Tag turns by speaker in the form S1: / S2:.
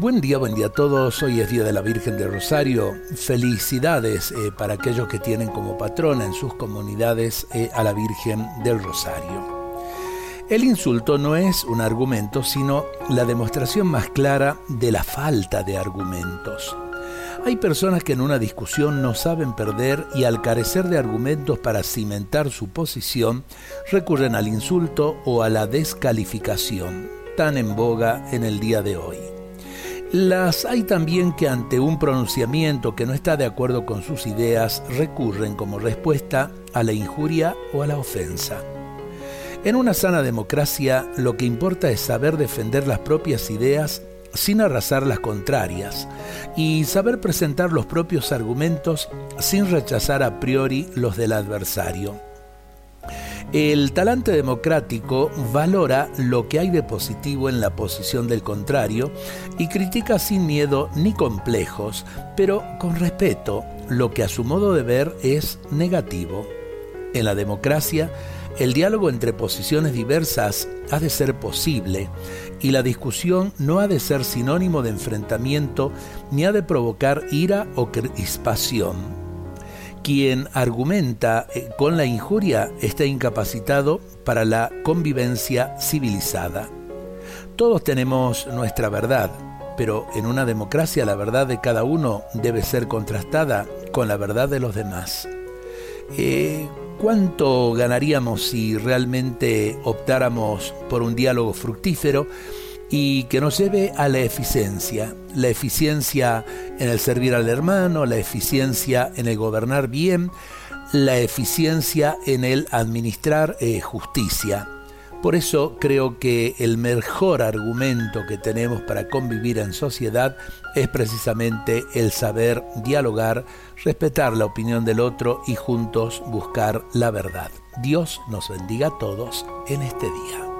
S1: Buen día, buen día a todos. Hoy es Día de la Virgen del Rosario. Felicidades eh, para aquellos que tienen como patrona en sus comunidades eh, a la Virgen del Rosario. El insulto no es un argumento, sino la demostración más clara de la falta de argumentos. Hay personas que en una discusión no saben perder y al carecer de argumentos para cimentar su posición, recurren al insulto o a la descalificación, tan en boga en el día de hoy. Las hay también que ante un pronunciamiento que no está de acuerdo con sus ideas recurren como respuesta a la injuria o a la ofensa. En una sana democracia lo que importa es saber defender las propias ideas sin arrasar las contrarias y saber presentar los propios argumentos sin rechazar a priori los del adversario. El talante democrático valora lo que hay de positivo en la posición del contrario y critica sin miedo ni complejos, pero con respeto lo que a su modo de ver es negativo. En la democracia, el diálogo entre posiciones diversas ha de ser posible y la discusión no ha de ser sinónimo de enfrentamiento ni ha de provocar ira o crispación. Quien argumenta eh, con la injuria está incapacitado para la convivencia civilizada. Todos tenemos nuestra verdad, pero en una democracia la verdad de cada uno debe ser contrastada con la verdad de los demás. Eh, ¿Cuánto ganaríamos si realmente optáramos por un diálogo fructífero y que nos lleve a la eficiencia, la eficiencia en el servir al hermano, la eficiencia en el gobernar bien, la eficiencia en el administrar eh, justicia. Por eso creo que el mejor argumento que tenemos para convivir en sociedad es precisamente el saber dialogar, respetar la opinión del otro y juntos buscar la verdad. Dios nos bendiga a todos en este día.